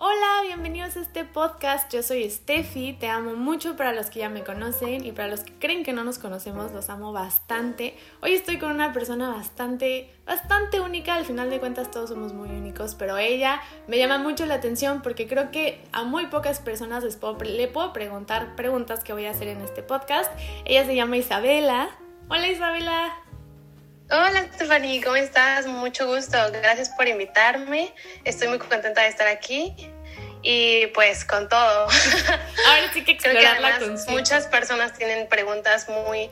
Hola, bienvenidos a este podcast. Yo soy Steffi, te amo mucho para los que ya me conocen y para los que creen que no nos conocemos, los amo bastante. Hoy estoy con una persona bastante, bastante única, al final de cuentas todos somos muy únicos, pero ella me llama mucho la atención porque creo que a muy pocas personas les puedo, le puedo preguntar preguntas que voy a hacer en este podcast. Ella se llama Isabela. Hola Isabela. Hola Stephanie, ¿cómo estás? Mucho gusto. Gracias por invitarme. Estoy muy contenta de estar aquí y pues con todo. Ahora sí que explorar la Muchas personas tienen preguntas muy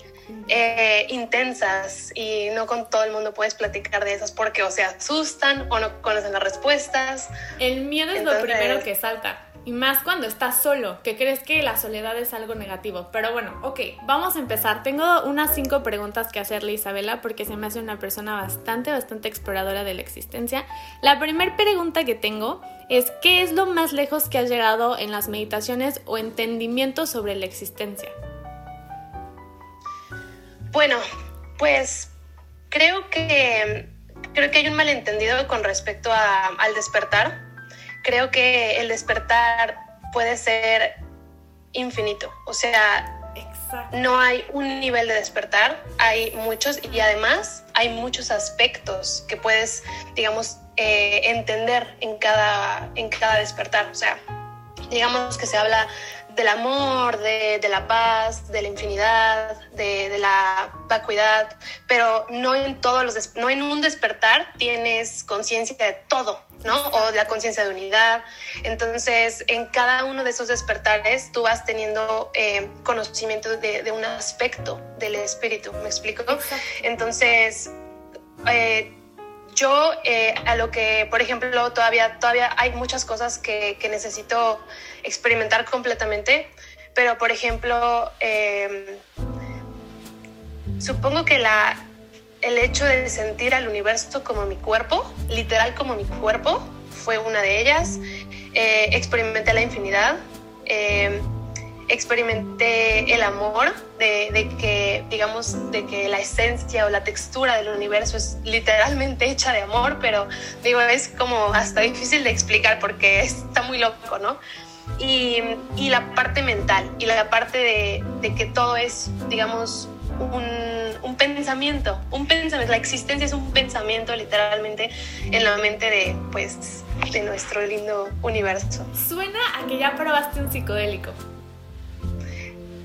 eh, intensas y no con todo el mundo puedes platicar de esas porque o se asustan o no conocen las respuestas. El miedo es lo primero que salta. Y más cuando estás solo, que crees que la soledad es algo negativo. Pero bueno, ok, vamos a empezar. Tengo unas cinco preguntas que hacerle a Isabela porque se me hace una persona bastante, bastante exploradora de la existencia. La primera pregunta que tengo es, ¿qué es lo más lejos que has llegado en las meditaciones o entendimiento sobre la existencia? Bueno, pues creo que, creo que hay un malentendido con respecto al despertar creo que el despertar puede ser infinito. O sea, no hay un nivel de despertar, hay muchos y además hay muchos aspectos que puedes, digamos, eh, entender en cada, en cada despertar. O sea, digamos que se habla del amor, de, la paz, de la infinidad, de, la vacuidad, pero no en todos los no en un despertar tienes conciencia de todo, ¿no? O la conciencia de unidad. Entonces, en cada uno de esos despertares tú vas teniendo eh, conocimiento de, un aspecto del espíritu, ¿me explico? Entonces, eh, yo eh, a lo que, por ejemplo, todavía, todavía hay muchas cosas que, necesito experimentar completamente, pero por ejemplo, em, supongo que la, el hecho de sentir al universo como mi cuerpo, literal como mi cuerpo, fue una de ellas. Eh, experimenté la infinidad. Em, experimenté el amor de, que, digamos, de que la esencia o la textura del universo es literalmente hecha de amor, pero digo, es como hasta difícil de explicar porque está muy loco, ¿no? Y, y la parte mental y la parte de que todo es, digamos, un, un, pensamiento, un pensamiento, la existencia es un pensamiento literalmente en la mente de, pues, de nuestro lindo universo. Suena a que ya probaste un psicodélico.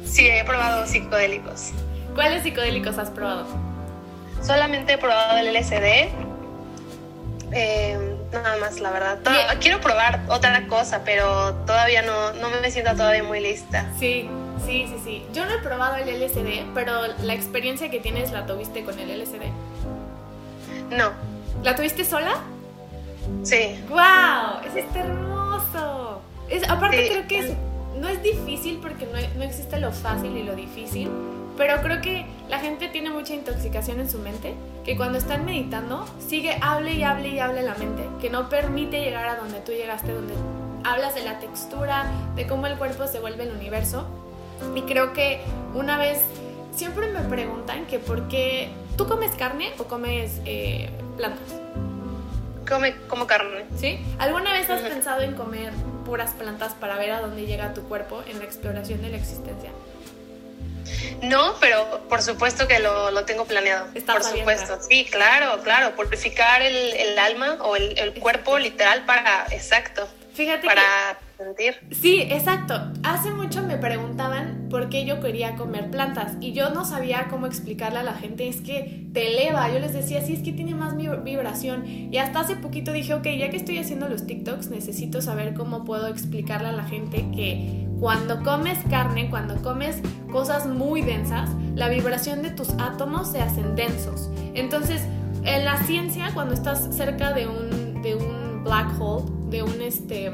Sí, he probado psicodélicos. ¿Cuáles psicodélicos has probado? Solamente he probado el LSD. Eh, nada más, la verdad. quiero probar otra cosa, pero todavía no, no me siento todavía muy lista. Sí, sí, sí, sí. Yo no he probado el LSD, pero la experiencia que tienes la tuviste con el LSD. No. ¿La tuviste sola? Sí. ¡Wow! Es hermoso. Es, aparte creo que es no es difícil porque no, existe lo fácil y lo difícil, pero creo que la gente tiene mucha intoxicación en su mente, que cuando están meditando sigue hable y hable y hable la mente, que no permite llegar a donde tú llegaste, donde hablas de la textura, de cómo el cuerpo se vuelve el universo. Y creo que una vez, siempre me preguntan que por qué, ¿tú comes carne o comes eh, plantas? Come, como carne. ¿Sí? ¿Alguna vez has pensado en comer puras plantas para ver a dónde llega tu cuerpo en la exploración de la existencia? No, pero por supuesto que lo, lo tengo planeado. por supuesto, sí, claro, claro. Purificar el, el alma o el, el cuerpo literal para, exacto. Fíjate para Sí, exacto. Hace mucho me preguntaban por qué yo quería comer plantas y yo no sabía cómo explicarle a la gente, es que te eleva. Yo les decía, sí, es que tiene más vibración. Y hasta hace poquito dije, ok, ya que estoy haciendo los TikToks, necesito saber cómo puedo explicarle a la gente que cuando comes carne, cuando comes cosas muy densas, la vibración de tus átomos se hacen densos. Entonces, en la ciencia, cuando estás cerca de un, de un black hole, de un este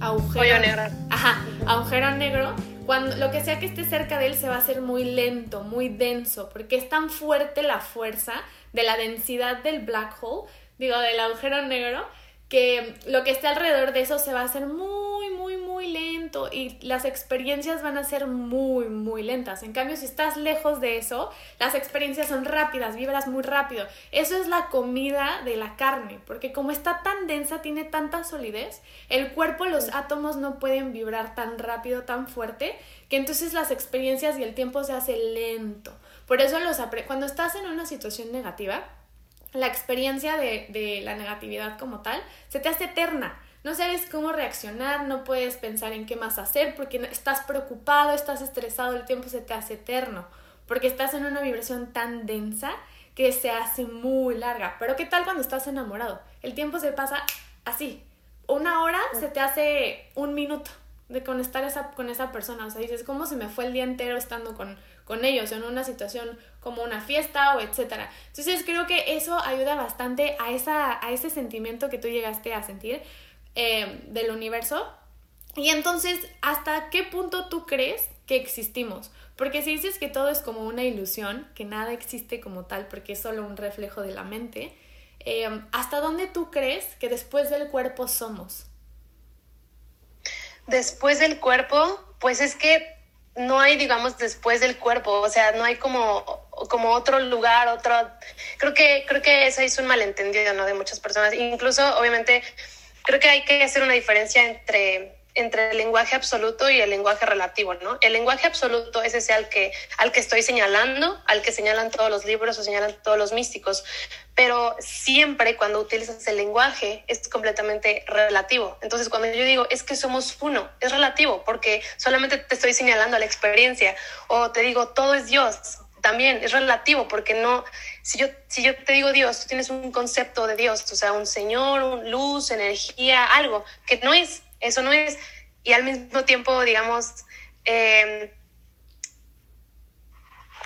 agujero negro. Ajá, agujero negro. Cuando lo que sea que esté cerca de él se va a hacer muy lento, muy denso, porque es tan fuerte la fuerza de la densidad del black hole, digo, del agujero negro, que lo que esté alrededor de eso se va a hacer muy, muy, muy lento y las experiencias van a ser muy, muy lentas. En cambio, si estás lejos de eso, las experiencias son rápidas, vibras muy rápido. Eso es la comida de la carne, porque como está tan densa, tiene tanta solidez, el cuerpo, los átomos no pueden vibrar tan rápido, tan fuerte, que entonces las experiencias y el tiempo se hace lento. Por eso los cuando estás en una situación negativa, la experiencia de, de la negatividad como tal se te hace eterna no sabes cómo reaccionar, no puedes pensar en qué más hacer porque estás preocupado, estás estresado, el tiempo se te hace eterno, porque estás en una vibración tan densa que se hace muy larga. Pero ¿qué tal cuando estás enamorado? El tiempo se pasa así. Una hora se te hace un minuto de conectar esa, con esa persona. O sea, dices, ¿cómo se me fue el día entero estando con, con ellos en una situación como una fiesta o etcétera? Entonces creo que eso ayuda bastante a, esa, a ese sentimiento que tú llegaste a sentir eh, del universo. Y entonces, ¿hasta qué punto tú crees que existimos? Porque si dices que todo es como una ilusión, que nada existe como tal, porque es solo un reflejo de la mente, eh, ¿hasta dónde tú crees que después del cuerpo somos? Después del cuerpo, pues es que no hay, digamos, después del cuerpo, o sea, no hay como, como otro lugar, otro... Creo que, creo que eso es un malentendido, ¿no? De muchas personas. Incluso, obviamente, creo que hay que hacer una diferencia entre, entre el lenguaje absoluto y el lenguaje relativo, ¿no? El lenguaje absoluto es ese al que, al que estoy señalando, al que señalan todos los libros o señalan todos los místicos, pero siempre cuando utilizas el lenguaje es completamente relativo. Entonces, cuando yo digo es que somos uno, es relativo porque solamente te estoy señalando la experiencia o te digo todo es Dios, también es relativo porque no, si yo, si yo te digo Dios, tú tienes un concepto de Dios, o sea, un Señor, un luz, energía, algo que no es, eso no es, y al mismo tiempo, digamos, em,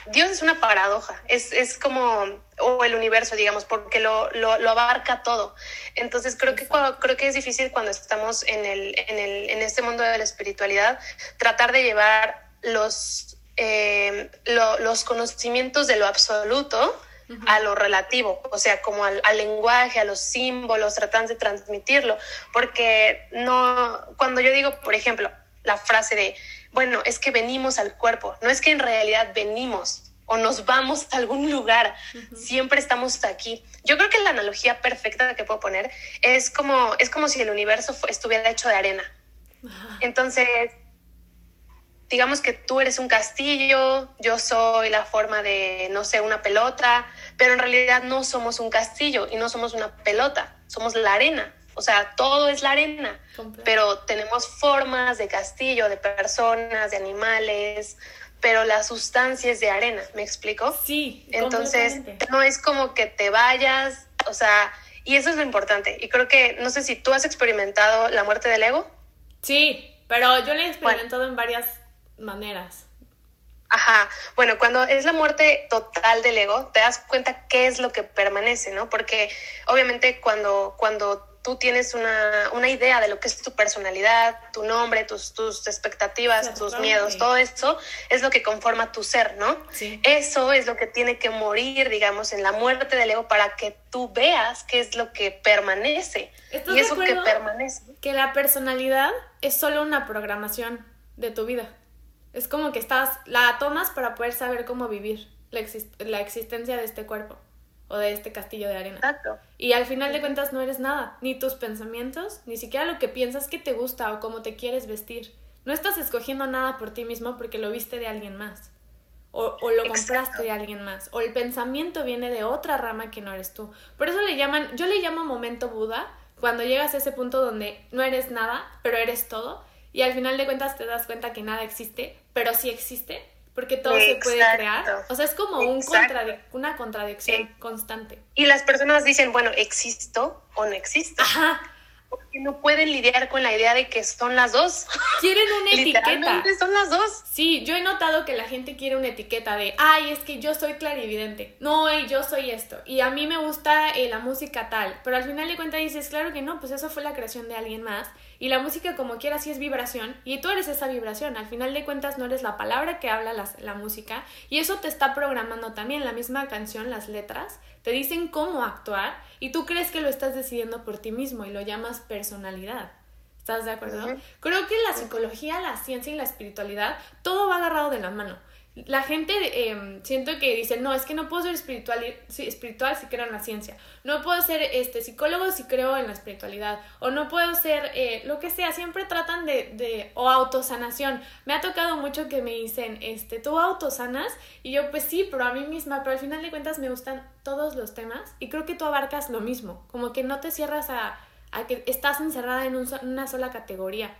Dios es una paradoja, es, es, como, o el universo, digamos, porque lo, lo, lo abarca todo. Entonces creo que, creo que es difícil cuando estamos en, el, en, el, en este mundo de la espiritualidad tratar de llevar los, eh, los conocimientos de lo absoluto a lo relativo, o sea, como al, lenguaje, a los símbolos, tratan de transmitirlo, porque no, cuando yo digo, por ejemplo, la frase de, bueno, es que venimos al cuerpo, no es que en realidad venimos o nos vamos a algún lugar, siempre estamos aquí. Yo creo que la analogía perfecta que puedo poner es como, es como si el universo estuviera hecho de arena. Entonces, digamos que tú eres un castillo, yo soy la forma de, no sé, una pelota, pero en realidad no somos un castillo y no somos una pelota, somos la arena. O sea, todo es la arena, pero tenemos formas de castillo, de personas, de animales, pero la sustancia es de arena, ¿me explico? Sí. Entonces, no es como que te vayas, o sea, y eso es lo importante. Y creo que, no sé si tú has experimentado la muerte del ego. Sí, pero yo la he experimentado en varias maneras. Ajá, bueno, cuando es la muerte total del ego, te das cuenta qué es lo que permanece, ¿no? Porque obviamente cuando, cuando tú tienes una, una idea de lo que es tu personalidad, tu nombre, tus, tus expectativas, tus miedos, todo eso es lo que conforma tu ser, ¿no? Sí. Eso es lo que tiene que morir, digamos, en la muerte del ego para que tú veas qué es lo que permanece. y eso que permanece. Que la personalidad es solo una programación de tu vida. Es como que estás, la tomas para poder saber cómo vivir la, la existencia de este cuerpo o de este castillo de arena. Exacto. Y al final de cuentas no eres nada, ni tus pensamientos, ni siquiera lo que piensas que te gusta o cómo te quieres vestir. No estás escogiendo nada por ti mismo porque lo viste de alguien más. O, o lo compraste de alguien más. O el pensamiento viene de otra rama que no eres tú. Por eso le llaman, yo le llamo momento Buda, cuando llegas a ese punto donde no eres nada, pero eres todo y al final de cuentas te das cuenta que nada existe, pero sí existe, porque todo se puede crear. O sea, es como un una contradicción eh, constante. Y las personas dicen, bueno, existo o no existo. Ajá porque no pueden lidiar con la idea de que son las dos. Quieren una etiqueta. son las dos. Sí, yo he notado que la gente quiere una etiqueta de, ay, es que yo soy clarividente. No, yo soy esto. Y a mí me gusta eh, la música tal. Pero al final de cuentas dices, claro que no, pues eso fue la creación de alguien más. Y la música como quiera sí es vibración. Y tú eres esa vibración. Al final de cuentas no eres la palabra que habla la, la música. Y eso te está programando también la misma canción, las letras te dicen cómo actuar y tú crees que lo estás decidiendo por ti mismo y lo llamas personalidad. ¿Estás de acuerdo? Creo que la psicología, la ciencia y la espiritualidad, todo va agarrado de la mano. La gente em, siento que dice, no, es que no puedo ser espiritual, espiritual si creo en la ciencia. No puedo ser este, psicólogo si creo en la espiritualidad. O no puedo ser eh, lo que sea. Siempre tratan de, de, o autosanación. Me ha tocado mucho que me dicen, este, tú autosanas. Y yo, pues sí, pero a mí misma. Pero al final de cuentas me gustan todos los temas. Y creo que tú abarcas lo mismo. Como que no te cierras a a que estás encerrada en una sola categoría.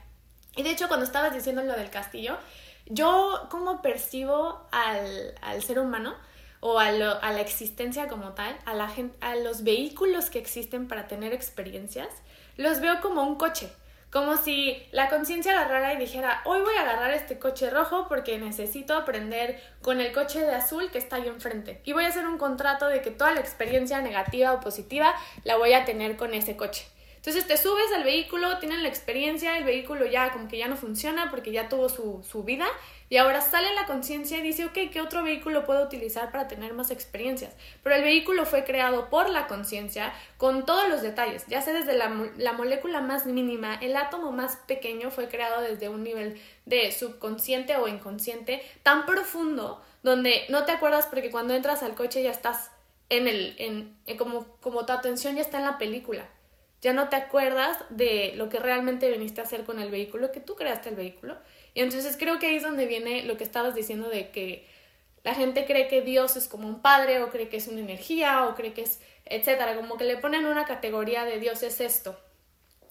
Y de hecho, cuando estabas diciendo lo del castillo, yo como percibo al, al ser humano o a, a, la existencia como tal, a, la gente, a los vehículos que existen para tener experiencias, los veo como un coche. Como si la conciencia agarrara y dijera, hoy voy a agarrar este coche rojo porque necesito aprender con el coche de azul que está ahí enfrente. Y voy a hacer un contrato de que toda la experiencia negativa o positiva la voy a tener con ese coche. Entonces te subes al vehículo, tienen la experiencia, el vehículo ya como que ya no funciona porque ya tuvo su, su vida y ahora sale la conciencia y dice, ok, ¿qué otro vehículo puedo utilizar para tener más experiencias? Pero el vehículo fue creado por la conciencia con todos los detalles, ya sea desde la, la molécula más mínima, el átomo más pequeño fue creado desde un nivel de subconsciente o inconsciente tan profundo donde no te acuerdas porque cuando entras al coche ya estás en el, en, en como, como tu atención ya está en la película ya no te acuerdas de lo que realmente viniste a hacer con el vehículo, que tú creaste el vehículo. Y entonces creo que ahí es donde viene lo que estabas diciendo de que la gente cree que Dios es como un padre o cree que es una energía o cree que es, etcétera, como que le ponen una categoría de Dios es esto.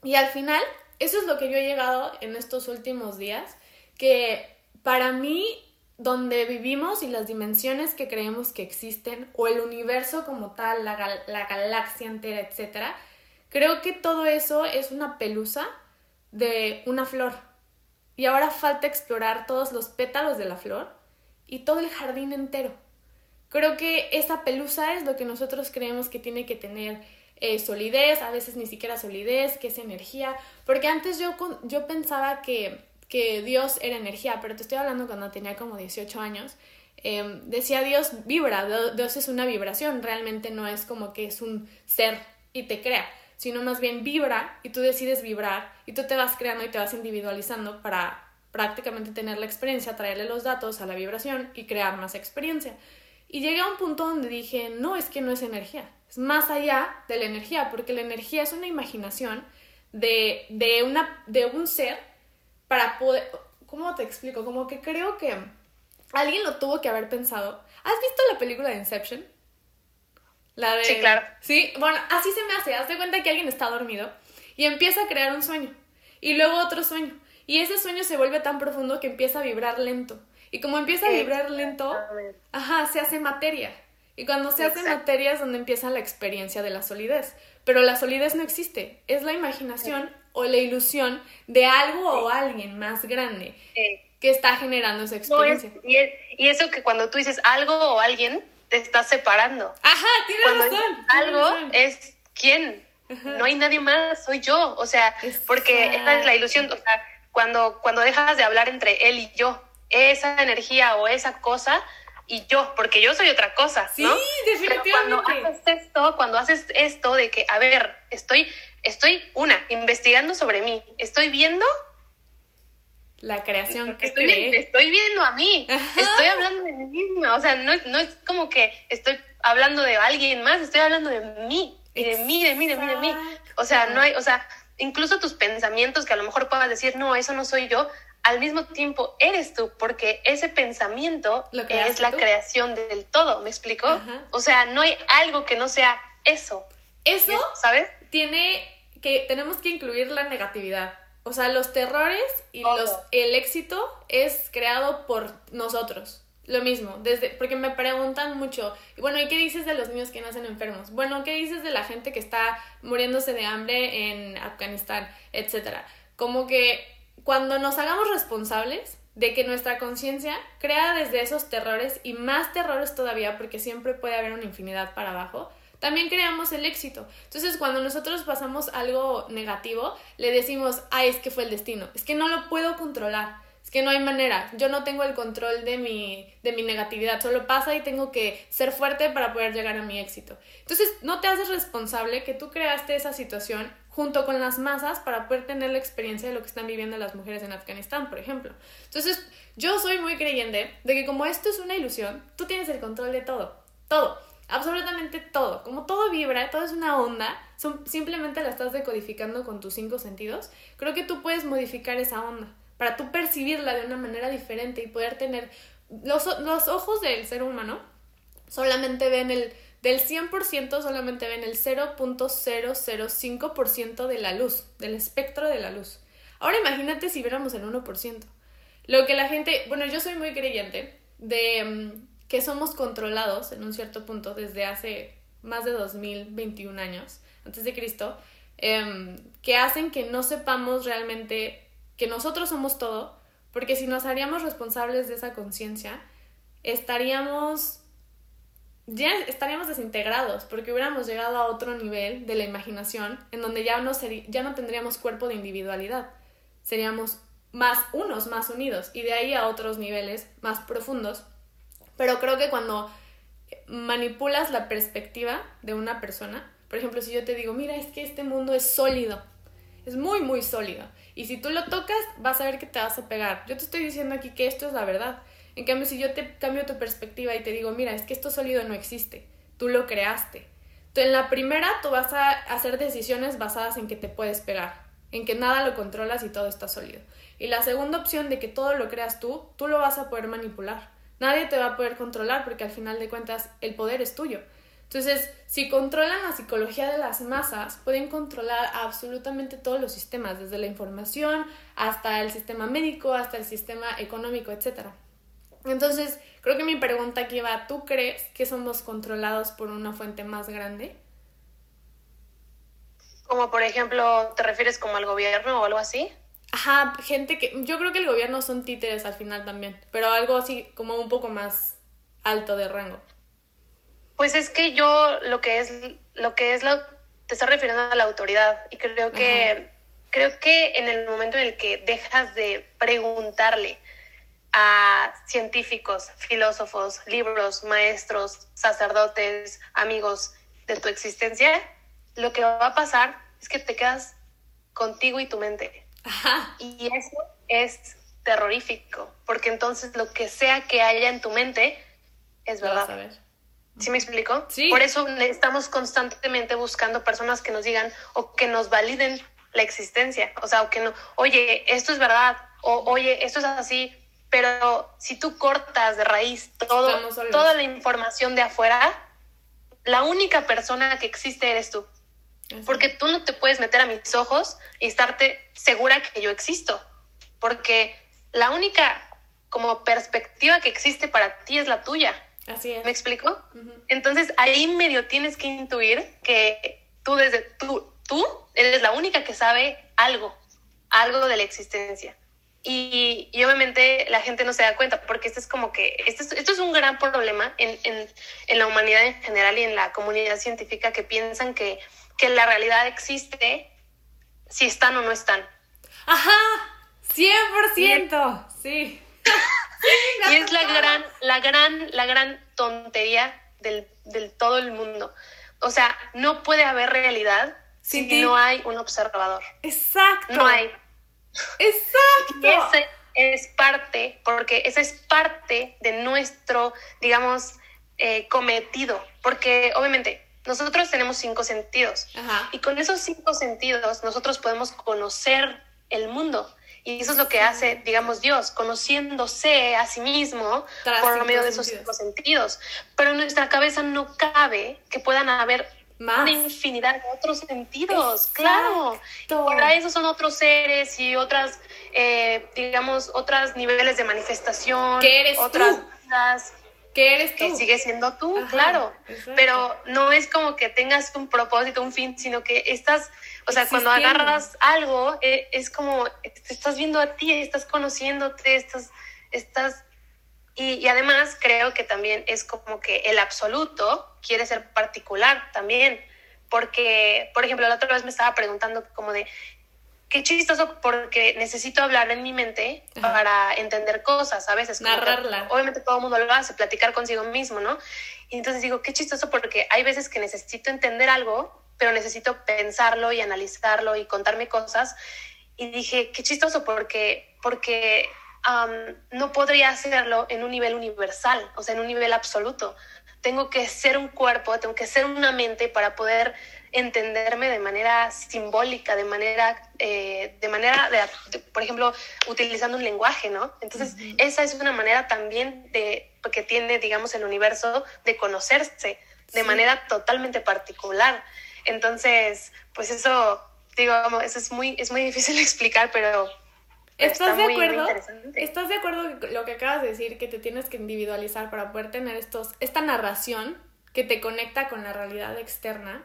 Y al final, eso es lo que yo he llegado en estos últimos días, que para mí donde vivimos y las dimensiones que creemos que existen, o el universo como tal, la, la galaxia entera, etcétera, Creo que todo eso es una pelusa de una flor. Y ahora falta explorar todos los pétalos de la flor y todo el jardín entero. Creo que esa pelusa es lo que nosotros creemos que tiene que tener eh, solidez, a veces ni siquiera solidez, que es energía. Porque antes yo, yo pensaba que, que Dios era energía, pero te estoy hablando cuando tenía como 18 años. Em, decía Dios vibra, Dios es una vibración, realmente no es como que es un ser y te crea sino más bien vibra y tú decides vibrar y tú te vas creando y te vas individualizando para prácticamente tener la experiencia, traerle los datos a la vibración y crear más experiencia. Y llegué a un punto donde dije, no, es que no es energía, es más allá de la energía, porque la energía es una imaginación de, de, una, de un ser para poder, ¿cómo te explico? Como que creo que alguien lo tuvo que haber pensado. ¿Has visto la película de Inception? La de... Sí, claro. Sí, bueno, así se me hace. Haz de cuenta que alguien está dormido y empieza a crear un sueño y luego otro sueño. Y ese sueño se vuelve tan profundo que empieza a vibrar lento. Y como empieza a vibrar lento, ajá, se hace materia. Y cuando se hace materia es donde empieza la experiencia de la solidez. Pero la solidez no existe, es la imaginación o la ilusión de algo o alguien más grande que está generando esa experiencia. y, y, eso que cuando tú dices algo o alguien, te estás separando. Ajá, tienes razón. algo es quién. No hay nadie más, soy yo. O sea, porque esta es la ilusión. O sea, cuando, cuando dejas de hablar entre él y yo, esa energía o esa cosa y yo, porque yo soy otra cosa, ¿no? Sí, definitivamente. cuando haces esto, cuando haces esto de que, a ver, estoy, estoy, una, investigando sobre mí, estoy viendo la creación que estoy, estoy viendo a mí, estoy hablando de mí misma, o sea, no, no es como que estoy hablando de alguien más, estoy hablando de mí, de mí, de mí, de mí, de mí. O sea, no hay, o sea, incluso tus pensamientos que a lo mejor puedas decir, no, eso no soy yo, al mismo tiempo eres tú, porque ese pensamiento es la creación del todo, ¿me explico? O sea, no hay algo que no sea eso. Eso, ¿sabes? Tiene que, tenemos que incluir la negatividad. O sea, los terrores y los, el éxito es creado por nosotros. Lo mismo, desde, porque me preguntan mucho, bueno, ¿y qué dices de los niños que nacen enfermos? Bueno, ¿qué dices de la gente que está muriéndose de hambre en Afganistán, etcétera? Como que cuando nos hagamos responsables de que nuestra conciencia crea desde esos terrores y más terrores todavía, porque siempre puede haber una infinidad para abajo, también creamos el éxito. Entonces, cuando nosotros pasamos algo negativo, le decimos, ay, es que fue el destino, es que no lo puedo controlar, es que no hay manera, yo no tengo el control de mi, de mi negatividad, solo pasa y tengo que ser fuerte para poder llegar a mi éxito. Entonces, no te haces responsable que tú creaste esa situación junto con las masas para poder tener la experiencia de lo que están viviendo las mujeres en Afganistán, por ejemplo. Entonces, yo soy muy creyente de que como esto es una ilusión, tú tienes el control de todo, todo, absolutamente todo. Como todo vibra, todo es una onda, simplemente la estás decodificando con tus cinco sentidos, creo que tú puedes modificar esa onda para tú percibirla de una manera diferente y poder tener los, los ojos del ser humano solamente ven el del 100% solamente ven el 0.005% de la luz, del espectro de la luz. Ahora imagínate si viéramos el 1%. Lo que la gente, bueno, yo soy muy creyente de mm, que somos controlados en un cierto punto desde hace más de 2021 años, antes de Cristo, em, que hacen que no sepamos realmente que nosotros somos todo, porque si nos haríamos responsables de esa conciencia, estaríamos ya estaríamos desintegrados porque hubiéramos llegado a otro nivel de la imaginación en donde ya no, ya no tendríamos cuerpo de individualidad, seríamos más unos, más unidos y de ahí a otros niveles más profundos. Pero creo que cuando manipulas la perspectiva de una persona, por ejemplo, si yo te digo, mira, es que este mundo es sólido, es muy, muy sólido, y si tú lo tocas, vas a ver que te vas a pegar. Yo te estoy diciendo aquí que esto es la verdad en cambio, si yo te cambio tu perspectiva y te digo, mira, es que esto sólido no existe, tú lo creaste. en la primera tú vas a hacer decisiones basadas en que te puedes pegar, en que nada lo controlas y todo está sólido. Y la segunda opción de que todo lo creas tú, tú lo vas a poder manipular. Nadie te va a poder controlar porque al final de cuentas el poder es tuyo. Entonces, si controlan la psicología de las masas, pueden controlar absolutamente todos los sistemas, desde la información hasta el sistema médico, hasta el sistema económico, etcétera. Entonces, creo que mi pregunta aquí va, ¿tú crees que somos controlados por una fuente más grande? Como por ejemplo, ¿te refieres como al gobierno o algo así? Ajá, gente que yo creo que el gobierno son títeres al final también, pero algo así como un poco más alto de rango. Pues es que yo lo que es lo que es lo te estás refiriendo a la autoridad y creo que creo que en el momento en el que dejas de preguntarle a científicos, filósofos, libros, maestros, sacerdotes, amigos de tu existencia, lo que va a pasar es que te quedas contigo y tu mente. Y eso es terrorífico, porque entonces lo que sea que haya en tu mente es verdad. ¿Sí me explico? Sí. Por eso estamos constantemente buscando personas que nos digan o que nos validen la existencia. O sea, o que no, oye, esto es verdad, o oye, esto es así, pero si tú cortas de raíz todo, toda la información de afuera, la única persona que existe eres tú. Porque tú no te puedes meter a mis ojos y estarte segura que yo existo. Porque la única como perspectiva que existe para ti es la tuya. Así es. ¿Me explico? Entonces ahí medio tienes que intuir que tú desde tú, tú eres la única que sabe algo, algo de la existencia. Y, obviamente la gente no se da cuenta, porque esto es como que, esto es, esto es un gran problema en, en, en, la humanidad en general y en la comunidad científica que piensan que, que la realidad existe si están o no están. Ajá, 100%, sí. y es la gran, la gran, la gran tontería del, del todo el mundo. O sea, no puede haber realidad si no hay un observador. Exacto. No hay. Exacto. Y ese es parte, porque esa es parte de nuestro, digamos, eh, cometido, porque obviamente nosotros tenemos cinco sentidos y con esos cinco sentidos nosotros podemos conocer el mundo. Y eso es lo que hace, digamos, Dios, conociéndose a sí mismo por medio de esos cinco sentidos. Pero en nuestra cabeza no cabe que puedan haber una infinidad de otros sentidos, claro. Para eso son otros seres y otras, eh, digamos, otros niveles de manifestación. ¿Qué eres otras tú? ¿Qué eres tú? Que sigue siendo tú, claro. Pero no es como que tengas un propósito, un fin, sino que estás, o sea, cuando agarras algo, eh, es como, te estás viendo a ti, estás conociéndote, estás, estás y, además creo que también es como que el absoluto quiere ser particular también, porque, por ejemplo, la otra vez me estaba preguntando como de, qué chistoso porque necesito hablar en mi mente para entender cosas a veces. Narrarla. obviamente todo el mundo lo hace, platicar consigo mismo, ¿no? Y entonces digo, qué chistoso porque hay veces que necesito entender algo, pero necesito pensarlo y analizarlo y contarme cosas. Y dije, qué chistoso, porque, porque no podría hacerlo en un nivel universal, o sea, en un nivel absoluto. Tengo que ser un cuerpo, tengo que ser una mente para poder entenderme de manera simbólica, de manera, eh, de manera, de, por ejemplo, utilizando un lenguaje, ¿no? Entonces, esa es una manera también de, que tiene, digamos, el universo de conocerse de manera totalmente particular. Entonces, pues eso, digo, eso es muy, es muy difícil de explicar, pero ¿Estás de acuerdo? ¿Estás de acuerdo con lo que acabas de decir, que te tienes que individualizar para poder tener estos, esta narración que te conecta con la realidad externa?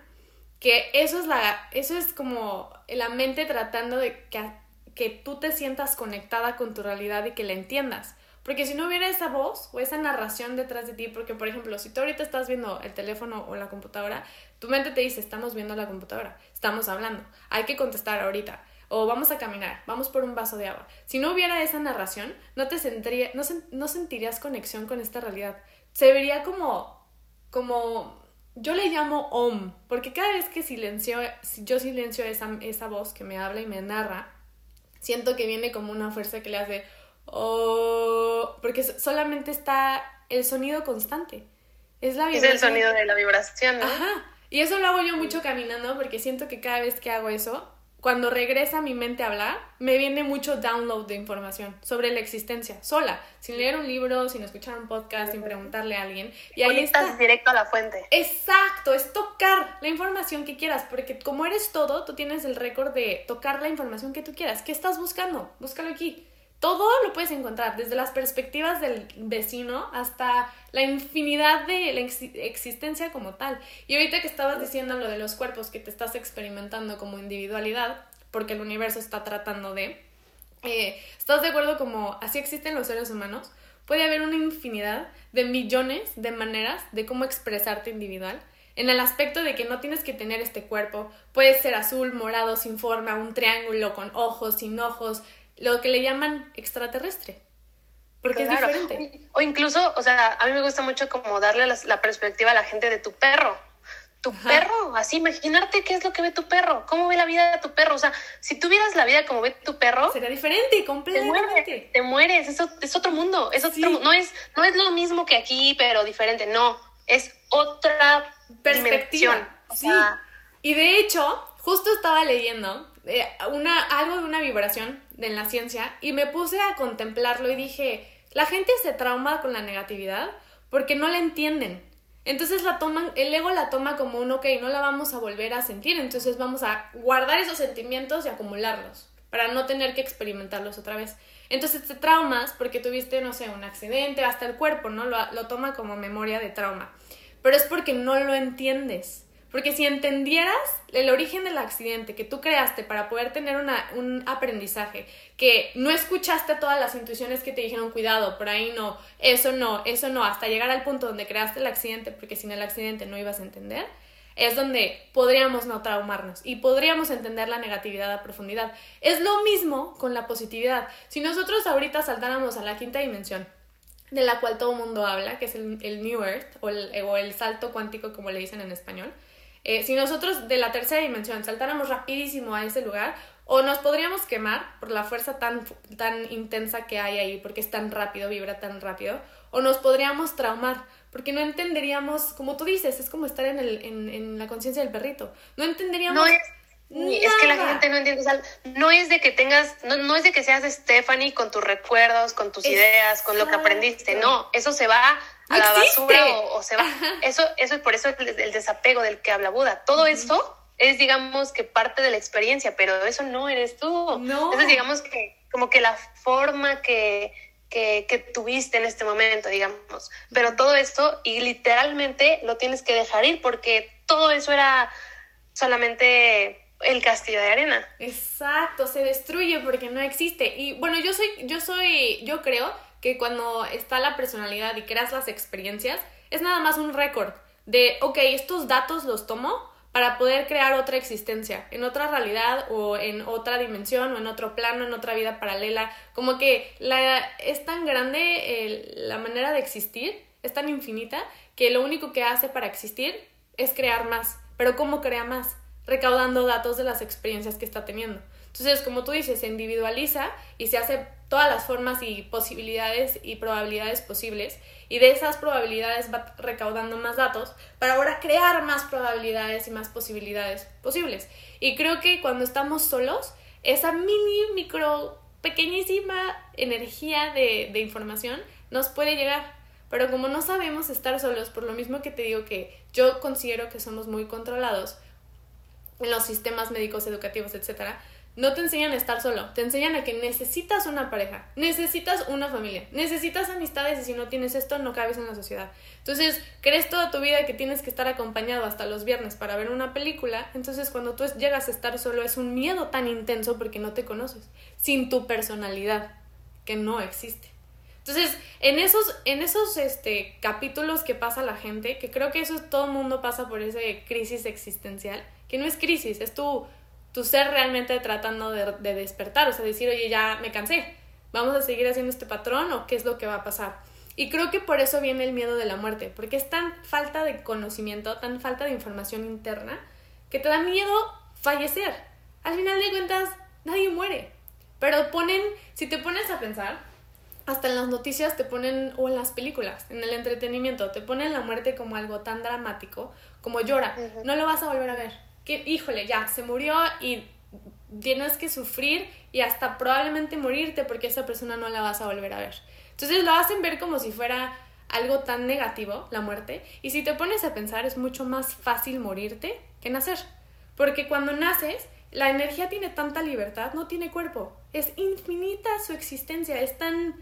Que eso es la, eso es como la mente tratando de que, que tú te sientas conectada con tu realidad y que la entiendas. Porque si no hubiera esa voz o esa narración detrás de ti, porque por ejemplo, si tú ahorita estás viendo el teléfono o la computadora, tu mente te dice, estamos viendo la computadora, estamos hablando, hay que contestar ahorita o vamos a caminar, vamos por un vaso de agua. Si no hubiera esa narración, no te sentiría, no, no sentirías conexión con esta realidad. Se vería como, como, yo le llamo om, porque cada vez que silencio, yo silencio esa, esa voz que me habla y me narra, siento que viene como una fuerza que le hace, oh, porque solamente está el sonido constante. Es la vibración. Es el sonido de la vibración, ¿no? Ajá. Y eso lo hago yo mucho caminando porque siento que cada vez que hago eso, cuando regresa mi mente a hablar, me viene mucho download de información sobre la existencia, sola, sin leer un libro, sin escuchar un podcast, sin preguntarle a alguien. Y ahí estás directo a la fuente. Exacto, es tocar la información que quieras, porque como eres todo, tú tienes el récord de tocar la información que tú quieras. ¿Qué estás buscando? Búscalo aquí. Todo lo puedes encontrar, desde las perspectivas del vecino hasta la infinidad de la existencia como tal. Y ahorita que estabas diciendo lo de los cuerpos que te estás experimentando como individualidad, porque el universo está tratando de... Eh, ¿Estás de acuerdo como así existen los seres humanos? Puede haber una infinidad de millones de maneras de cómo expresarte individual en el aspecto de que no tienes que tener este cuerpo. Puede ser azul, morado, sin forma, un triángulo con ojos, sin ojos, lo que le llaman extraterrestre. Porque es diferente. O incluso, o sea, a mí me gusta mucho como darle la, perspectiva a la gente de tu perro. Tu perro, así, imaginarte qué es lo que ve tu perro, cómo ve la vida de tu perro. O sea, si tú vieras la vida como ve tu perro, sería diferente, completamente. Te mueres, es, es otro mundo, es otro, no, es, no es lo mismo que aquí, pero diferente, no, es otra perspectiva. sí. Y de hecho, justo estaba leyendo eh, una, algo de una vibración en la ciencia y me puse a contemplarlo y dije, la gente se trauma con la negatividad porque no la entienden. Entonces la toman, el ego la toma como un ok, no la vamos a volver a sentir, entonces vamos a guardar esos sentimientos y acumularlos para no tener que experimentarlos otra vez. Entonces te traumas porque tuviste, no sé, un accidente, hasta el cuerpo, ¿no? Lo, lo toma como memoria de trauma. Pero es porque no lo entiendes. Porque si entendieras el origen del accidente que tú creaste para poder tener una, un aprendizaje, que no escuchaste todas las intuiciones que te dijeron, cuidado, por ahí no, eso no, eso no, hasta llegar al punto donde creaste el accidente, porque sin el accidente no ibas a entender, es donde podríamos no traumarnos y podríamos entender la negatividad a profundidad. Es lo mismo con la positividad. Si nosotros ahorita saltáramos a la quinta dimensión, de la cual todo mundo habla, que es el, el New Earth o el, o el salto cuántico como le dicen en español, eh, si nosotros de la tercera dimensión saltáramos rapidísimo a ese lugar, o nos podríamos quemar por la fuerza tan, tan intensa que hay ahí, porque es tan rápido, vibra tan rápido, o nos podríamos traumar, porque no entenderíamos, como tú dices, es como estar en, el, en, en la conciencia del perrito, no entenderíamos... No es... Es que la gente no entiende, o sea, no es de que tengas, no, no es de que seas Stephanie con tus recuerdos, con tus ideas, con lo que aprendiste, no, eso se va a la basura o, se va. Eso, eso es por eso el, desapego del que habla Buda. Todo esto es, digamos, que parte de la experiencia, pero eso no eres tú. No. Eso es, digamos, que como que la forma que, que, que, tuviste en este momento, digamos. Pero todo esto, y literalmente lo tienes que dejar ir porque todo eso era solamente el castillo de arena. Exacto, se destruye porque no existe. Y bueno, yo soy, yo soy, yo creo que cuando está la personalidad y creas las experiencias, es nada más un récord de, ok, estos datos los tomo para poder crear otra existencia, en otra realidad o en otra dimensión o en otro plano, en otra vida paralela. Como que la, es tan grande la manera de existir, es tan infinita, que lo único que hace para existir es crear más. Pero ¿cómo crea más? recaudando datos de las experiencias que está teniendo. Entonces, como tú dices, se individualiza y se hace todas las formas y posibilidades y probabilidades posibles y de esas probabilidades va recaudando más datos para ahora crear más probabilidades y más posibilidades posibles. Y creo que cuando estamos solos, esa mini, micro, pequeñísima energía de, de información nos puede llegar. Pero como no sabemos estar solos, por lo mismo que te digo que yo considero que somos muy controlados en los sistemas médicos, educativos, etcétera, no te enseñan a estar solo, te enseñan a que necesitas una pareja, necesitas una familia, necesitas amistades y si no tienes esto no cabes en la sociedad. Entonces, crees toda tu vida que tienes que estar acompañado hasta los viernes para ver una película, entonces cuando tú llegas a estar solo es un miedo tan intenso porque no te conoces, sin tu personalidad, que no existe. Entonces, en esos, en esos este, capítulos que pasa la gente, que creo que eso todo el mundo pasa por esa crisis existencial, que no es crisis, es tu tu ser realmente tratando de, despertar, o sea, decir, oye, ya me cansé, vamos a seguir haciendo este patrón o qué es lo que va a pasar. Y creo que por eso viene el miedo de la muerte, porque es tan falta de conocimiento, tan falta de información interna, que te da miedo fallecer. Al final de cuentas, nadie muere. Pero ponen, si te pones a pensar, hasta en las noticias te ponen, o en las películas, en el entretenimiento, te ponen la muerte como algo tan dramático, como llora, no lo vas a volver a ver que, híjole, ya, se murió y tienes que sufrir y hasta probablemente morirte porque esa persona no la vas a volver a ver. Entonces lo hacen ver como si fuera algo tan negativo, la muerte, y si te pones a pensar es mucho más fácil morirte que nacer, porque cuando naces la energía tiene tanta libertad, no tiene cuerpo, es infinita su existencia, es tan,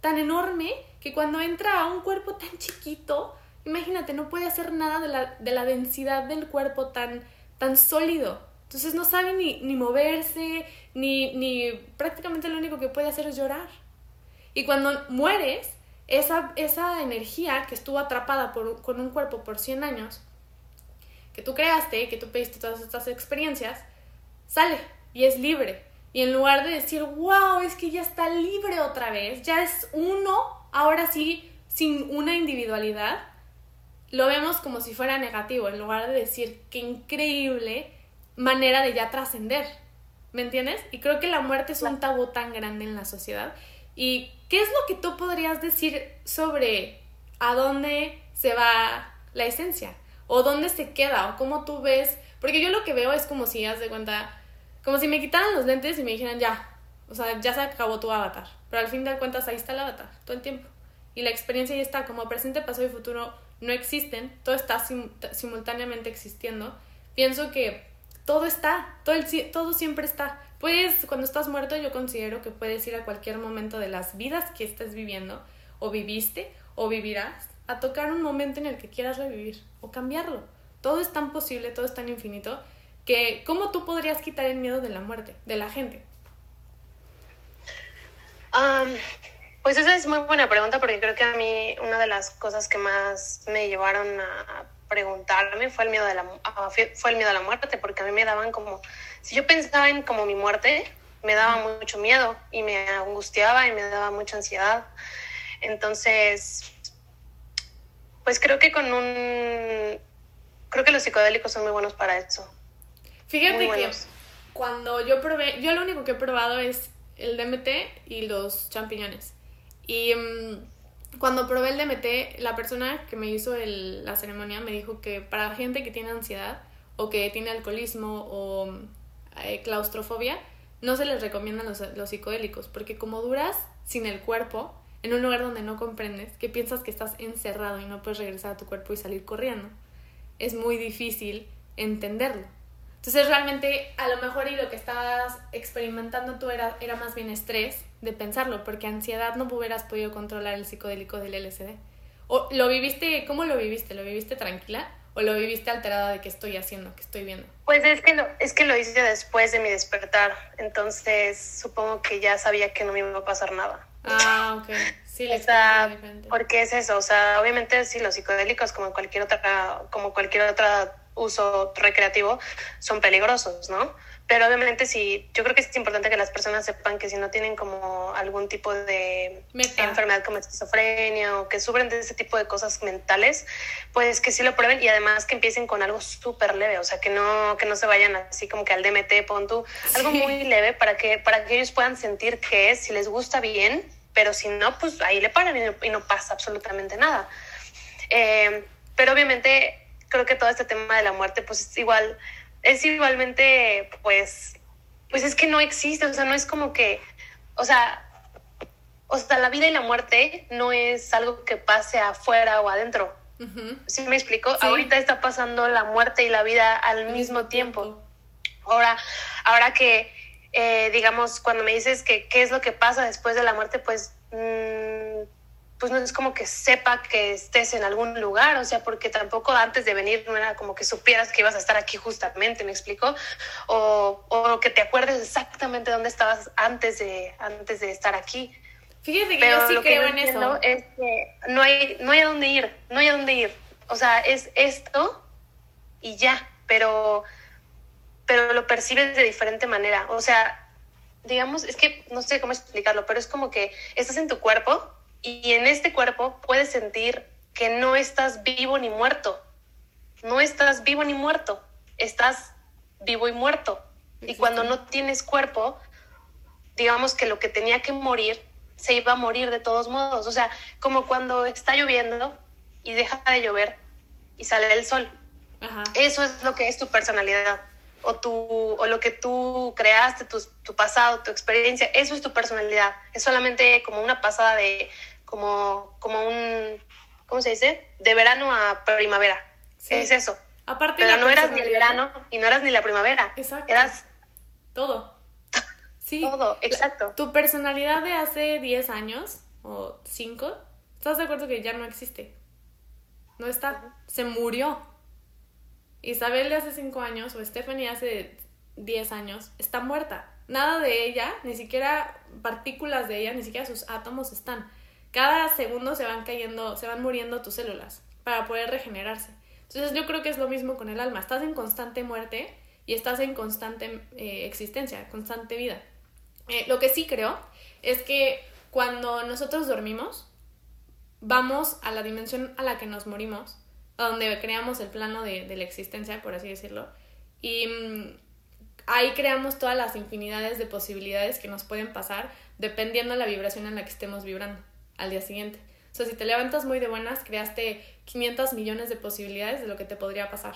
tan enorme que cuando entra a un cuerpo tan chiquito, imagínate, no puede hacer nada de la, de la densidad del cuerpo tan tan sólido. Entonces no sabe ni, ni moverse, ni, ni prácticamente lo único que puede hacer es llorar. Y cuando mueres, esa, esa energía que estuvo atrapada por, con un cuerpo por 100 años, que tú creaste, que tú pediste todas estas experiencias, sale y es libre. Y en lugar de decir, wow, es que ya está libre otra vez, ya es uno, ahora sí, sin una individualidad, lo vemos como si fuera negativo, en lugar de decir qué increíble manera de ya trascender. ¿Me entiendes? Y creo que la muerte es un tabú tan grande en la sociedad. ¿Y qué es lo que tú podrías decir sobre a dónde se va la esencia? ¿O dónde se queda? ¿O cómo tú ves? Porque yo lo que veo es como si, haz de cuenta, como si me quitaran los lentes y me dijeran ya, o sea, ya se acabó tu avatar. Pero al fin de cuentas ahí está el avatar, todo el tiempo. Y la experiencia ya está, como presente, pasado y futuro no existen, todo está simultáneamente existiendo, pienso que todo está, todo, el, todo siempre está. Puedes, cuando estás muerto, yo considero que puedes ir a cualquier momento de las vidas que estés viviendo, o viviste, o vivirás, a tocar un momento en el que quieras revivir, o cambiarlo. Todo es tan posible, todo es tan infinito, que ¿cómo tú podrías quitar el miedo de la muerte, de la gente? Pues esa es muy buena pregunta porque creo que a mí una de las cosas que más me llevaron a preguntarme fue el miedo de la fue el miedo a la muerte porque a mí me daban como si yo pensaba en como mi muerte me daba mucho miedo y me angustiaba y me daba mucha ansiedad. Entonces pues creo que con un creo que los psicodélicos son muy buenos para eso. Fíjate que cuando yo probé yo lo único que he probado es el DMT y los champiñones y mm, cuando probé el DMT, la persona que me hizo la ceremonia me dijo que para la gente que tiene ansiedad o que tiene alcoholismo o eh, claustrofobia, no se les recomiendan los, los psicodélicos, porque como duras sin el cuerpo, en un lugar donde no comprendes, que piensas que estás encerrado y no puedes regresar a tu cuerpo y salir corriendo, es muy difícil entenderlo. Entonces realmente a lo mejor y lo que estabas experimentando tú era, era más bien estrés de pensarlo, porque ansiedad no hubieras podido controlar el psicodélico del LSD. ¿O lo viviste, cómo lo viviste? ¿Lo viviste tranquila? ¿O lo viviste alterada de qué estoy haciendo, qué estoy viendo? Pues es que, lo, es que lo hice después de mi despertar, entonces supongo que ya sabía que no me iba a pasar nada. Ah, ok. Sí, o sea, porque es eso, o sea, obviamente sí, los psicodélicos como cualquier otra, como cualquier otra uso recreativo son peligrosos, ¿no? Pero obviamente sí, yo creo que es importante que las personas sepan que si no tienen como algún tipo de enfermedad como esquizofrenia o que sufren de ese tipo de cosas mentales, pues que sí lo prueben y además que empiecen con algo súper leve, o sea, que no, que no se vayan así como que al DMT, pon tú, algo muy leve para que, para que ellos puedan sentir que es, si les gusta bien, pero si no, pues ahí le paran y no, pasa absolutamente nada. Eh, pero obviamente creo que todo este tema de la muerte, pues es igual es igualmente, pues, pues es que no existe, o sea, no es como que, o sea, o sea, la vida y la muerte no es algo que pase afuera o adentro. ¿Sí me explico? Ahorita está pasando la muerte y la vida al mismo tiempo. Ahora, ahora que, eh, digamos, cuando me dices que qué es lo que pasa después de la muerte, pues mmm, pues no es como que sepa que estés en algún lugar, o sea, porque tampoco antes de venir no era como que supieras que ibas a estar aquí justamente, ¿me explico? O, o que te acuerdes exactamente dónde estabas antes de, antes de estar aquí. Fíjate que yo sí creo en eso. Es que no hay, no hay a dónde ir, no hay a dónde ir. O sea, es esto y ya, pero, pero lo percibes de diferente manera. O sea, digamos, es que no sé cómo explicarlo, pero es como que estás en tu cuerpo y en este cuerpo puedes sentir que no estás vivo ni muerto. No estás vivo ni muerto. Estás vivo y muerto. Y cuando no tienes cuerpo, digamos que lo que tenía que morir se iba a morir de todos modos. O sea, como cuando está lloviendo y deja de llover y sale el sol. Eso es lo que es tu personalidad o, tu, o lo que tú creaste, tu, tu pasado, tu experiencia. Eso es tu personalidad. Es solamente como una pasada de como, como un, ¿cómo se dice? De verano a primavera. Es eso. Aparte Pero no eras ni el verano y no eras ni la primavera. Exacto. Eras todo. Sí. Todo, exacto. Tu personalidad de hace 10 años o 5, ¿estás de acuerdo que ya no existe? No está. Se murió. Isabel de hace 5 años o Stephanie hace 10 años está muerta. Nada de ella, ni siquiera partículas de ella, ni siquiera sus átomos están cada segundo se van cayendo, se van muriendo tus células para poder regenerarse. Entonces yo creo que es lo mismo con el alma. Estás en constante muerte y estás en constante eh, existencia, constante vida. Eh, lo que sí creo es que cuando nosotros dormimos, vamos a la dimensión a la que nos morimos, donde creamos el plano de, de la existencia, por así decirlo, y mm, ahí creamos todas las infinidades de posibilidades que nos pueden pasar dependiendo de la vibración en la que estemos vibrando al día siguiente. O sea, si te levantas muy de buenas, creaste 500 millones de posibilidades de lo que te podría pasar.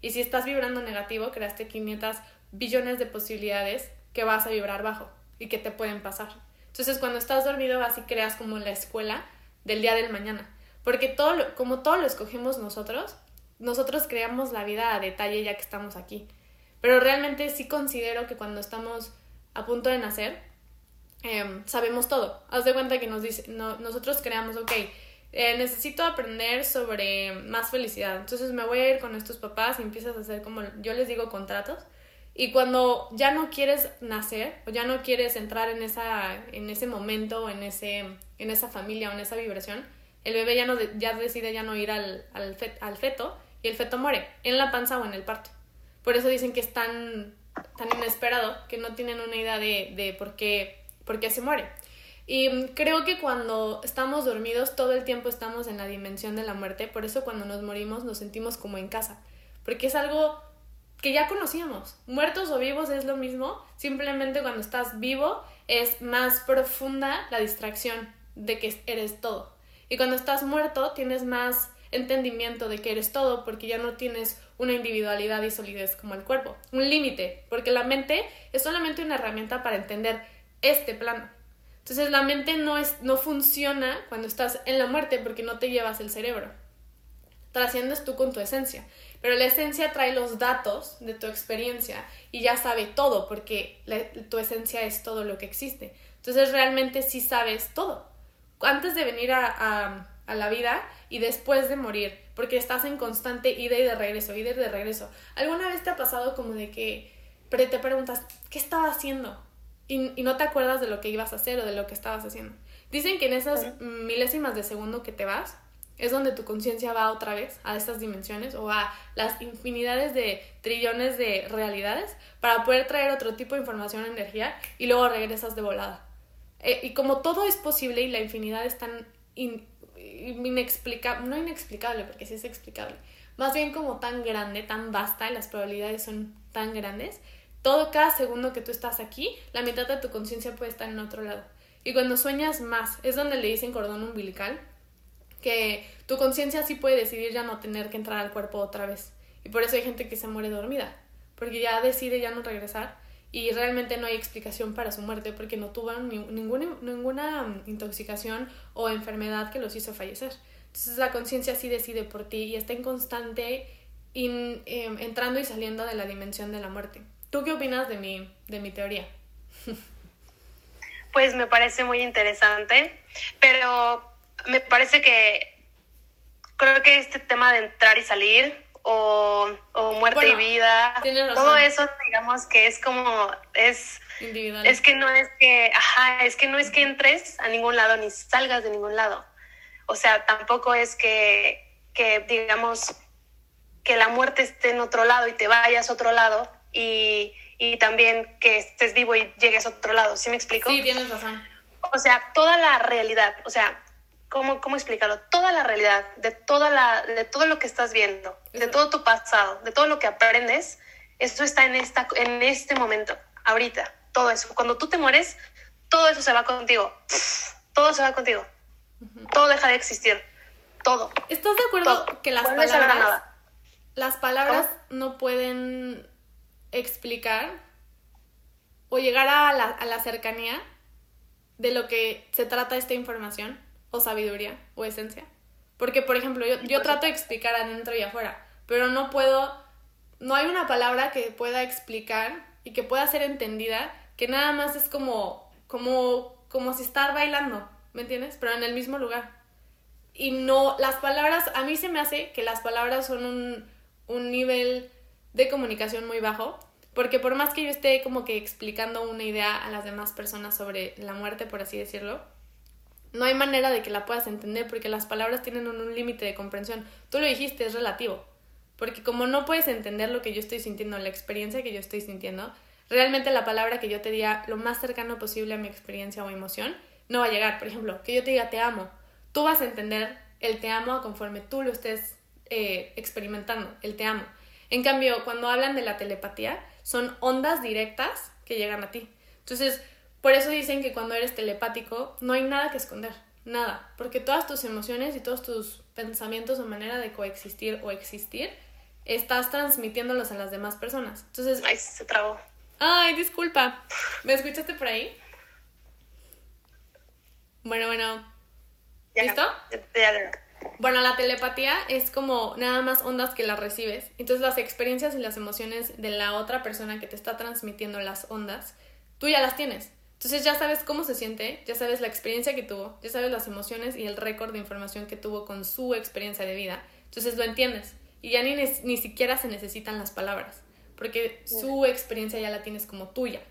Y si estás vibrando negativo, creaste 500 billones de posibilidades que vas a vibrar bajo y que te pueden pasar. Entonces, cuando estás dormido, vas y creas como la escuela del día del mañana. Porque todo como todo lo escogemos nosotros, nosotros creamos la vida a detalle ya que estamos aquí. Pero realmente sí considero que cuando estamos a punto de nacer, Em, sabemos todo. Haz de cuenta que nos dice, nosotros creamos, ok, eh, necesito aprender sobre más felicidad. Entonces me voy a ir con estos papás y empiezas a hacer como yo les digo contratos. Y cuando ya no quieres nacer o ya no quieres entrar en, esa, en ese momento, en, ese, en esa familia o en esa vibración, el bebé ya, no, ya decide ya no ir al, al, al feto y el feto muere en la panza o en el parto. Por eso dicen que es tan, tan inesperado que no tienen una idea de, de por qué porque se muere. Y creo que cuando estamos dormidos todo el tiempo estamos en la dimensión de la muerte, por eso cuando nos morimos nos sentimos como en casa, porque es algo que ya conocíamos. Muertos o vivos es lo mismo, simplemente cuando estás vivo es más profunda la distracción de que eres todo. Y cuando estás muerto tienes más entendimiento de que eres todo porque ya no tienes una individualidad y solidez como el cuerpo, un límite, porque la mente es solamente una herramienta para entender este plano. Entonces la mente no, es, no funciona cuando estás en la muerte porque no te llevas el cerebro. Trasciendes tú con tu esencia. Pero la esencia trae los datos de tu experiencia y ya sabe todo porque tu esencia es todo lo que existe. Entonces realmente sí sabes todo. Antes de venir a, a la vida y después de morir, porque estás en constante ida y de regreso, ida y de regreso. ¿Alguna vez te ha pasado como de que te preguntas, ¿qué estaba haciendo? Y, no te acuerdas de lo que ibas a hacer o de lo que estabas haciendo. Dicen que en esas milésimas de segundo que te vas, es donde tu conciencia va otra vez a estas dimensiones o a las infinidades de trillones de realidades para poder traer otro tipo de información, energía y luego regresas de volada. Eh, y como todo es posible y la infinidad es tan inexplicable, no inexplicable porque sí es explicable, más bien como tan grande, tan vasta y las probabilidades son tan grandes, todo cada segundo que tú estás aquí, la mitad de tu conciencia puede estar en otro lado. Y cuando sueñas más, es donde le dicen cordón umbilical, que tu conciencia sí puede decidir ya no tener que entrar al cuerpo otra vez. Y por eso hay gente que se muere dormida, porque ya decide ya no regresar y realmente no hay explicación para su muerte porque no tuvo ninguna, ninguna intoxicación o enfermedad que los hizo fallecer. Entonces la conciencia sí decide por ti y está en constante em, entrando y saliendo de la dimensión de la muerte. ¿Tú qué opinas de mi, de mi teoría? Pues me parece muy interesante, pero me parece que creo que este tema de entrar y salir o, muerte y vida, todo eso digamos que es como es es que no es que ajá, es que no es que entres a ningún lado ni salgas de ningún lado. O sea, tampoco es que que digamos que la muerte esté en otro lado y te vayas a otro lado y, y también que estés vivo y llegues a otro lado. ¿Sí me explico? Sí, tienes razón. O sea, toda la realidad, o sea, ¿cómo, cómo explicarlo? Toda la realidad, de, toda la, de todo lo que estás viendo, de todo tu pasado, de todo lo que aprendes, esto está en, esta, en este momento, ahorita, todo eso. Cuando tú te mueres, todo eso se va contigo. Todo se va contigo. Todo deja de existir. Todo. ¿Estás de acuerdo que las palabras, las palabras no pueden explicar o llegar a la, a la cercanía de lo que se trata esta información? o sabiduría o esencia. Porque, por ejemplo, yo, yo trato de explicar adentro y afuera, pero no puedo, no hay una palabra que pueda explicar y que pueda ser entendida, que nada más es como, como, como si estar bailando, ¿me entiendes? Pero en el mismo lugar. Y no, las palabras, a mí se me hace que las palabras son un, un nivel de comunicación muy bajo, porque por más que yo esté como que explicando una idea a las demás personas sobre la muerte, por así decirlo, no hay manera de que la puedas entender porque las palabras tienen un, límite de comprensión. Tú lo dijiste, es relativo. Porque como no puedes entender lo que yo estoy sintiendo, la experiencia que yo estoy sintiendo, realmente la palabra que yo te diga lo más cercano posible a mi experiencia o emoción no va a llegar. Por ejemplo, que yo te diga te amo. Tú vas a entender el te amo conforme tú lo estés eh, experimentando, el te amo. En cambio, cuando hablan de la telepatía, son ondas directas que llegan a ti. Entonces, por eso dicen que cuando eres telepático no hay nada que esconder, nada, porque todas tus emociones y todos tus pensamientos o manera de coexistir o existir estás transmitiéndolos a las demás personas. Entonces, ay, se trabó. Ay, disculpa. ¿Me escuchaste por ahí? Bueno, bueno. ¿Listo? Bueno, la telepatía es como nada más ondas que las recibes. Entonces las experiencias y las emociones de la otra persona que te está transmitiendo las ondas, tú ya las tienes. Entonces ya sabes cómo se siente, ya sabes la experiencia que tuvo, ya sabes las emociones y el récord de información que tuvo con su experiencia de vida. Entonces lo entiendes y ya ni, ni siquiera se necesitan las palabras, porque su experiencia ya la tienes como tuya.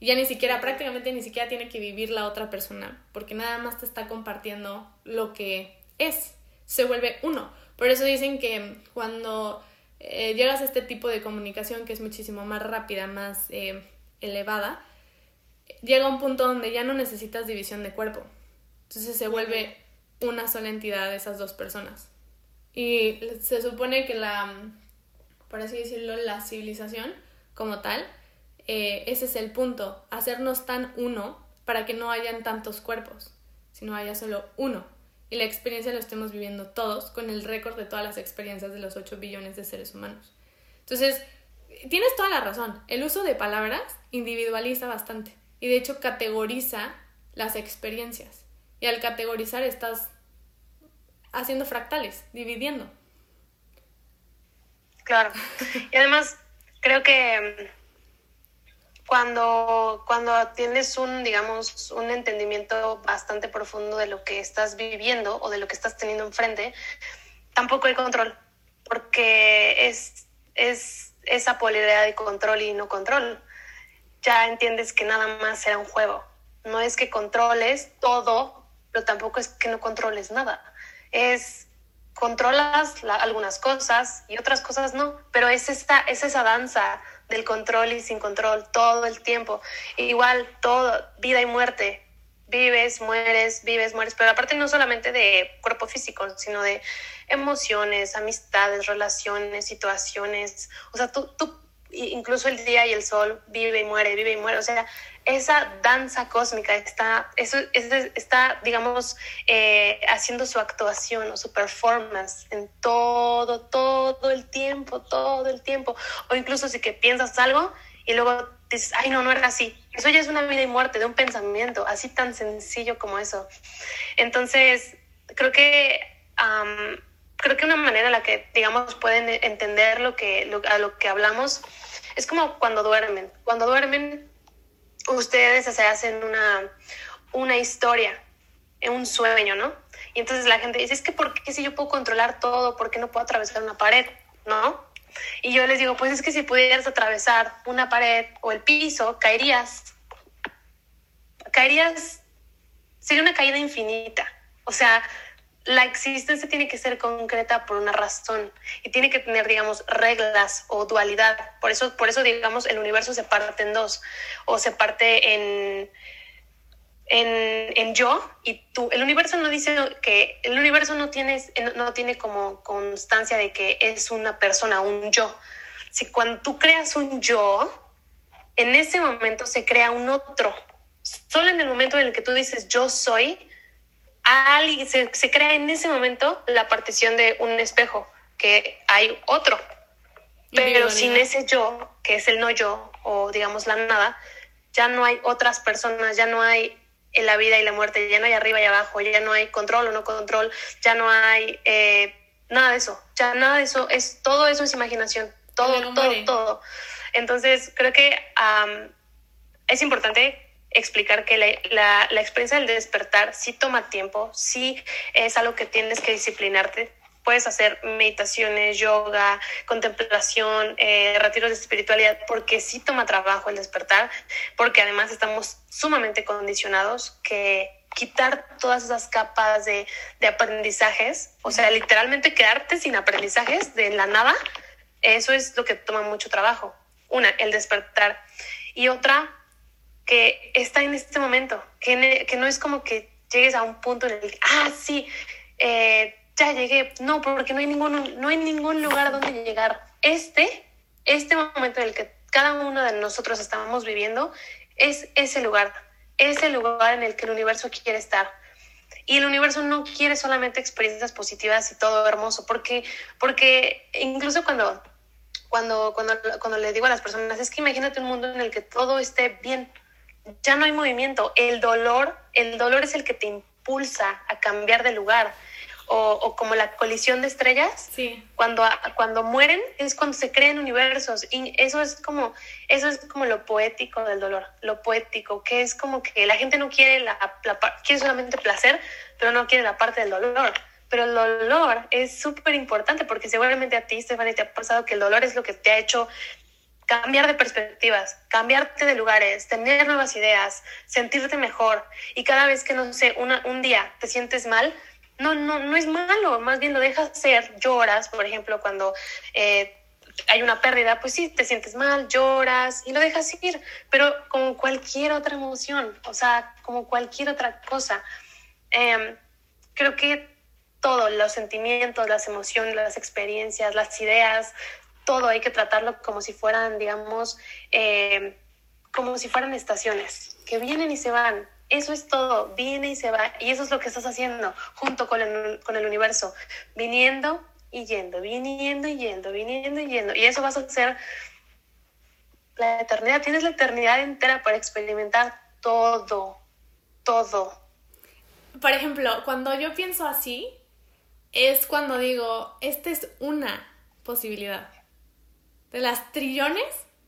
Y ya ni siquiera, prácticamente ni siquiera tiene que vivir la otra persona, porque nada más te está compartiendo lo que es, se vuelve uno. Por eso dicen que cuando eh, llegas a este tipo de comunicación que es muchísimo más rápida, más eh, elevada, llega un punto donde ya no necesitas división de cuerpo. Entonces se vuelve una sola entidad de esas dos personas. Y se supone que la, por así decirlo, la civilización como tal, eh, ese es el punto, hacernos tan uno para que no hayan tantos cuerpos, sino haya solo uno. Y la experiencia lo estemos viviendo todos con el récord de todas las experiencias de los 8 billones de seres humanos. Entonces, tienes toda la razón, el uso de palabras individualiza bastante y de hecho categoriza las experiencias. Y al categorizar estás haciendo fractales, dividiendo. Claro. Y además, creo que cuando, cuando tienes un, digamos, un entendimiento bastante profundo de lo que estás viviendo o de lo que estás teniendo enfrente, tampoco hay control, porque es, es esa polaridad de control y no control ya entiendes que nada más será un juego. No es que controles todo, pero tampoco es que no controles nada. Es controlas algunas cosas y otras cosas no, pero es, esta, es esa danza del control y sin control todo el tiempo. igual todo, vida y muerte, vives, mueres, vives, mueres, pero aparte no solamente de cuerpo físico, sino de emociones, amistades, relaciones, situaciones, o sea, tú, tú incluso el día y el sol vive y muere, vive y muere, o sea, esa danza cósmica está, eso, está digamos, eh, haciendo su actuación o su performance en todo, todo el tiempo, todo el tiempo. O incluso si que piensas algo y luego dices, ay, no, no era así. Eso ya es una vida y muerte de un pensamiento, así tan sencillo como eso. Entonces, creo que... creo que una manera en la que, digamos, pueden entender lo que, a lo que hablamos es como cuando duermen. Cuando duermen, ustedes se hacen una, una historia, un sueño, ¿no? Y entonces la gente dice, es que ¿por qué si yo puedo controlar todo, por qué no puedo atravesar una pared? ¿No? Y yo les digo, pues es que si pudieras atravesar una pared o el piso, caerías. Caerías, sería una caída infinita. O sea, la existencia tiene que ser concreta por una razón y tiene que tener, digamos, reglas o dualidad. Por eso, por eso digamos, el universo se parte en dos o se parte en, en, en, yo y tú. El universo no dice que el universo no tiene, no tiene como constancia de que es una persona, un yo. Si cuando tú creas un yo, en ese momento se crea un otro. Solo en el momento en el que tú dices yo soy, alguien, se, se crea en ese momento la partición de un espejo, que hay otro. Pero sin ese yo, que es el no yo, o digamos la nada, ya no hay otras personas, ya no hay en la vida y la muerte, ya no hay arriba y abajo, ya no hay control o no control, ya no hay eh, nada de eso, ya nada de eso, es todo eso es imaginación, todo, todo, todo. Entonces, creo que es importante explicar que la, la, experiencia del despertar sí toma tiempo, sí es algo que tienes que disciplinarte. Puedes hacer meditaciones, yoga, contemplación, eh, retiros de espiritualidad, porque sí toma trabajo el despertar, porque además estamos sumamente condicionados que quitar todas esas capas de, de aprendizajes, o sea, literalmente quedarte sin aprendizajes de la nada, eso es lo que toma mucho trabajo. Una, el despertar. Y otra, que está en este momento, que, que no es como que llegues a un punto en el que, ah, sí, eh, ya llegué. No, porque no hay, ningún, no hay ningún lugar donde llegar. Este, este momento en el que cada uno de nosotros estamos viviendo, es ese lugar, ese lugar en el que el universo quiere estar. Y el universo no quiere solamente experiencias positivas y todo hermoso, porque, porque incluso cuando, cuando, cuando, cuando le digo a las personas, es que imagínate un mundo en el que todo esté bien, ya no hay movimiento. El dolor, el dolor es el que te impulsa a cambiar de lugar. O, como la colisión de estrellas, sí. cuando, cuando mueren es cuando se crean universos y eso es como eso es como lo poético del dolor, lo poético, que es como que la gente no quiere la, quiere solamente placer, pero no quiere la parte del dolor. Pero el dolor es súper importante porque seguramente a ti, Stephanie, te ha pasado que el dolor es lo que te ha hecho cambiar de perspectivas, cambiarte de lugares, tener nuevas ideas, sentirte mejor. Y cada vez que, no sé, un día te sientes mal, no, no, no es malo, más bien lo dejas ser, lloras, por ejemplo, cuando eh, hay una pérdida, pues sí, te sientes mal, lloras y lo dejas ir, pero como cualquier otra emoción, o sea, como cualquier otra cosa. Em, creo que todos los sentimientos, las emociones, las experiencias, las ideas, todo hay que tratarlo como si fueran, digamos, eh, como si fueran estaciones, que vienen y se van. Eso es todo, viene y se va. Y eso es lo que estás haciendo junto con el, universo, viniendo y yendo, viniendo y yendo, viniendo y yendo. Y eso vas a hacer la eternidad. Tienes la eternidad entera para experimentar todo, todo. Por ejemplo, cuando yo pienso así, es cuando digo, esta es una posibilidad de las trillones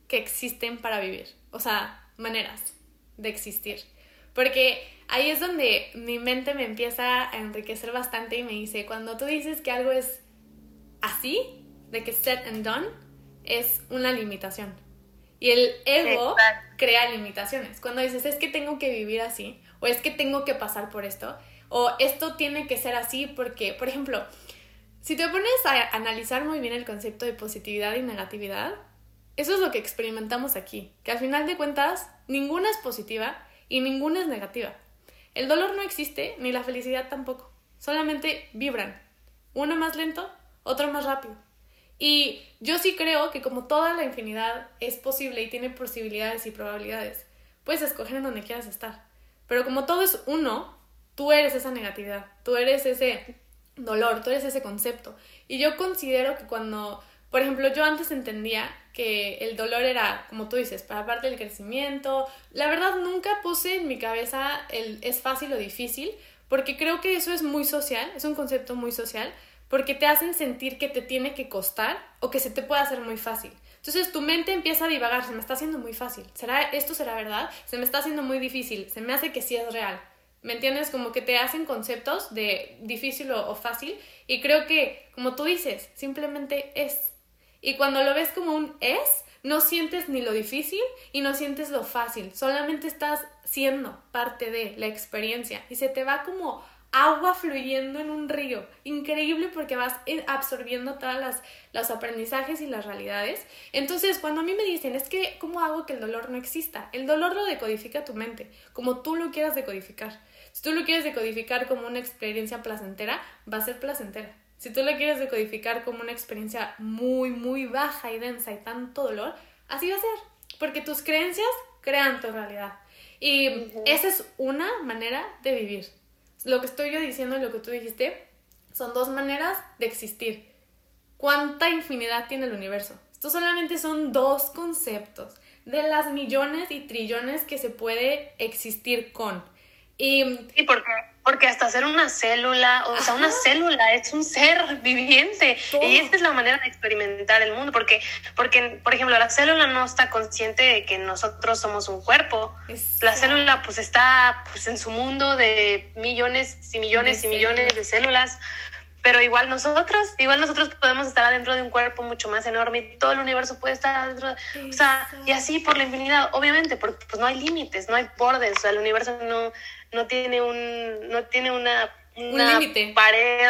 que existen para vivir. O sea, maneras de existir. Porque ahí es donde mi mente me empieza a enriquecer bastante y me dice, cuando tú dices que algo es así, de que set and done, es una limitación. Y el ego crea limitaciones. Cuando dices, es que tengo que vivir así, o es que tengo que pasar por esto, o esto tiene que ser así porque, por ejemplo, si te pones a analizar muy bien el concepto de positividad y negatividad, eso es lo que experimentamos aquí, que al final de cuentas ninguna es positiva y ninguna es negativa. El dolor no existe, ni la felicidad tampoco, solamente vibran, uno más lento, otro más rápido. Y yo sí creo que como toda la infinidad es posible y tiene posibilidades y probabilidades, puedes escoger en donde quieras estar. Pero como todo es uno, tú eres esa negatividad, tú eres ese dolor, tú eres ese concepto. Y yo considero que cuando, por ejemplo, yo antes entendía que el dolor era, como tú dices, para parte del crecimiento, la verdad nunca puse en mi cabeza el es fácil o difícil, porque creo que eso es muy social, es un concepto muy social, porque te hacen sentir que te tiene que costar o que se te puede hacer muy fácil. Entonces tu mente empieza a divagar, se me está haciendo muy fácil, ¿será esto será verdad? Se me está haciendo muy difícil, se me hace que sí es real. ¿Me entiendes? Como que te hacen conceptos de difícil o, fácil y creo que, como tú dices, simplemente es. Y cuando lo ves como un es, no sientes ni lo difícil y no sientes lo fácil, solamente estás siendo parte de la experiencia y se te va como agua fluyendo en un río. Increíble porque vas eh, absorbiendo todas las los aprendizajes y las realidades. Entonces, cuando a mí me dicen, es que, ¿cómo hago que el dolor no exista? El dolor lo decodifica tu mente, como tú lo quieras decodificar. Si tú lo quieres decodificar como una experiencia placentera, va a ser placentera. Si tú lo quieres decodificar como una experiencia muy, muy baja y densa y tanto dolor, así va a ser. Porque tus creencias crean tu realidad. Y esa es una manera de vivir lo que estoy yo diciendo y lo que tú dijiste son dos maneras de existir. ¿Cuánta infinidad tiene el universo? Estos solamente son dos conceptos de las millones y trillones que se puede existir con. Y, ¿Y por qué? Porque hasta hacer una célula, o sea, una célula es un ser viviente. Y esta es la manera de experimentar el mundo. Porque, porque, por ejemplo, la célula no está consciente de que nosotros somos un cuerpo. La célula, pues, está pues, en su mundo de millones y millones y millones de células. Pero igual nosotros, igual nosotros podemos estar adentro de un cuerpo mucho más enorme y todo el universo puede estar adentro. o sea, y así por la infinidad, obviamente, porque pues no hay límites, no hay bordes. O sea, el universo no no tiene un, no tiene una, una límite. pared,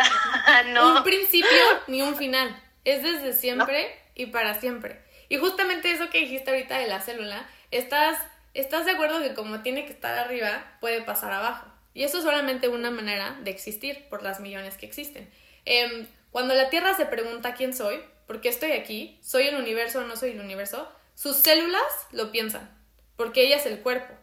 no. Un principio ni un final. Es desde siempre y para siempre. Y justamente eso que dijiste ahorita de la célula, estás, estás de acuerdo que como tiene que estar arriba, puede pasar abajo. Y eso es solamente una manera de existir por las millones que existen. Em, cuando la Tierra se pregunta quién soy, por qué estoy aquí, soy el universo o no soy el universo, sus células lo piensan, porque ella es el cuerpo.